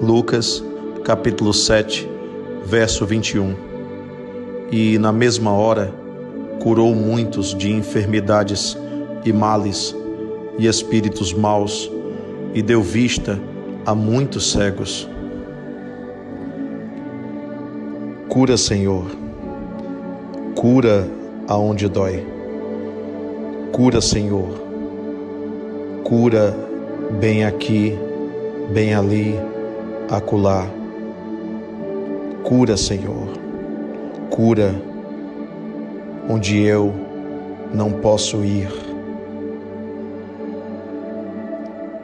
Lucas, capítulo 7, verso 21. E na mesma hora curou muitos de enfermidades e males e espíritos maus, e deu vista a muitos cegos. Cura, Senhor, cura aonde dói. Cura, Senhor, cura bem aqui, bem ali, acolá. Cura, Senhor, cura onde eu não posso ir.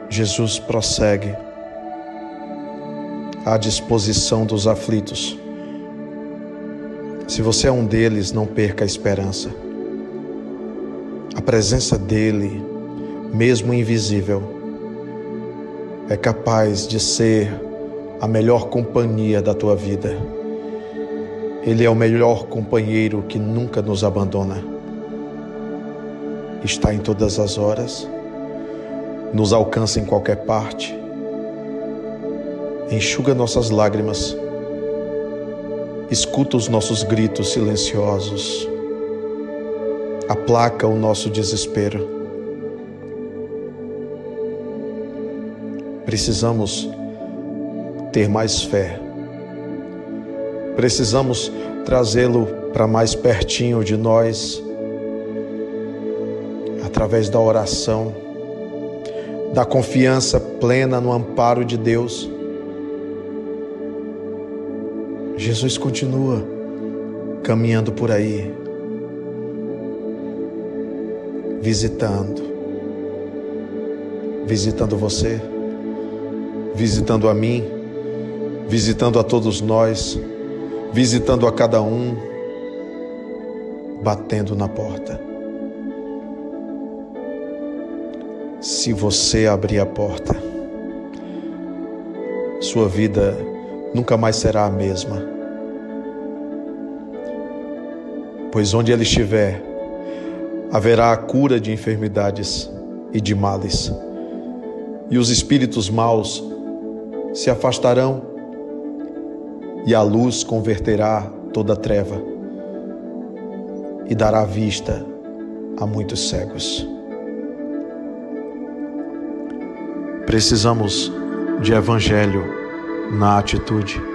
Jesus prossegue à disposição dos aflitos. Se você é um deles, não perca a esperança. A presença dele, mesmo invisível, é capaz de ser a melhor companhia da tua vida. Ele é o melhor companheiro que nunca nos abandona. Está em todas as horas, nos alcança em qualquer parte, enxuga nossas lágrimas, escuta os nossos gritos silenciosos, aplaca o nosso desespero. Precisamos ter mais fé Precisamos trazê-lo para mais pertinho de nós, através da oração, da confiança plena no amparo de Deus. Jesus continua caminhando por aí, visitando, visitando você, visitando a mim, visitando a todos nós visitando a cada um, batendo na porta. Se você abrir a porta, sua vida nunca mais será a mesma. Pois onde ele estiver, haverá a cura de enfermidades e de males, e os espíritos maus se afastarão e a luz converterá toda treva e dará vista a muitos cegos. Precisamos de evangelho na atitude.